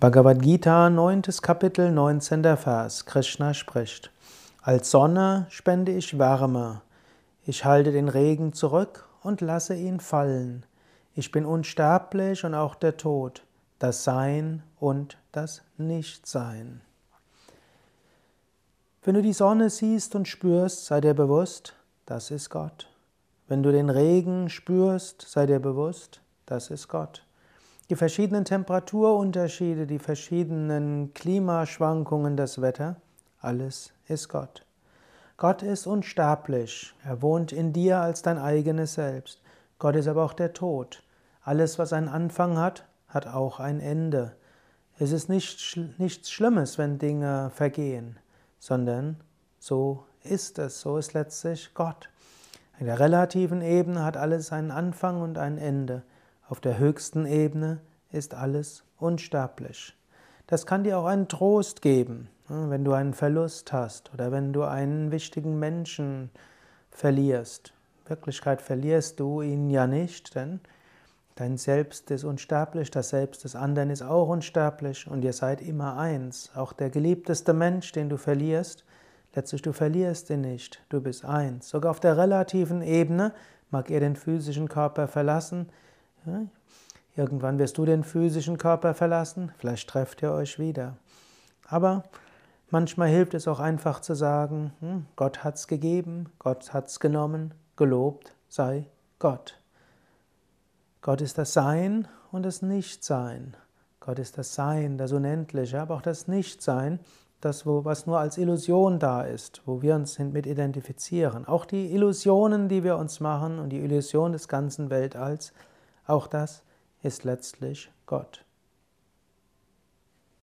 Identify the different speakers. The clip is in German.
Speaker 1: Bhagavad Gita, 9. Kapitel, 19. Vers. Krishna spricht. Als Sonne spende ich Wärme. Ich halte den Regen zurück und lasse ihn fallen. Ich bin unsterblich und auch der Tod, das Sein und das Nichtsein. Wenn du die Sonne siehst und spürst, sei dir bewusst, das ist Gott. Wenn du den Regen spürst, sei dir bewusst, das ist Gott. Die verschiedenen Temperaturunterschiede, die verschiedenen Klimaschwankungen, das Wetter, alles ist Gott. Gott ist unsterblich. Er wohnt in dir als dein eigenes Selbst. Gott ist aber auch der Tod. Alles, was einen Anfang hat, hat auch ein Ende. Es ist nicht, nichts Schlimmes, wenn Dinge vergehen, sondern so ist es. So ist letztlich Gott. In der relativen Ebene hat alles einen Anfang und ein Ende. Auf der höchsten Ebene ist alles unsterblich. Das kann dir auch einen Trost geben, ne, wenn du einen Verlust hast oder wenn du einen wichtigen Menschen verlierst. In Wirklichkeit verlierst du ihn ja nicht, denn dein Selbst ist unsterblich, das Selbst des anderen ist auch unsterblich und ihr seid immer eins. Auch der geliebteste Mensch, den du verlierst, letztlich du verlierst ihn nicht, du bist eins. Sogar auf der relativen Ebene mag er den physischen Körper verlassen, Irgendwann wirst du den physischen Körper verlassen, vielleicht trefft ihr euch wieder. Aber manchmal hilft es auch einfach zu sagen, hm, Gott hat's gegeben, Gott hat's genommen, gelobt sei Gott. Gott ist das Sein und das Nichtsein. Gott ist das Sein, das Unendliche, aber auch das Nichtsein, das, was nur als Illusion da ist, wo wir uns mit identifizieren. Auch die Illusionen, die wir uns machen und die Illusion des ganzen Weltalls auch das ist letztlich Gott.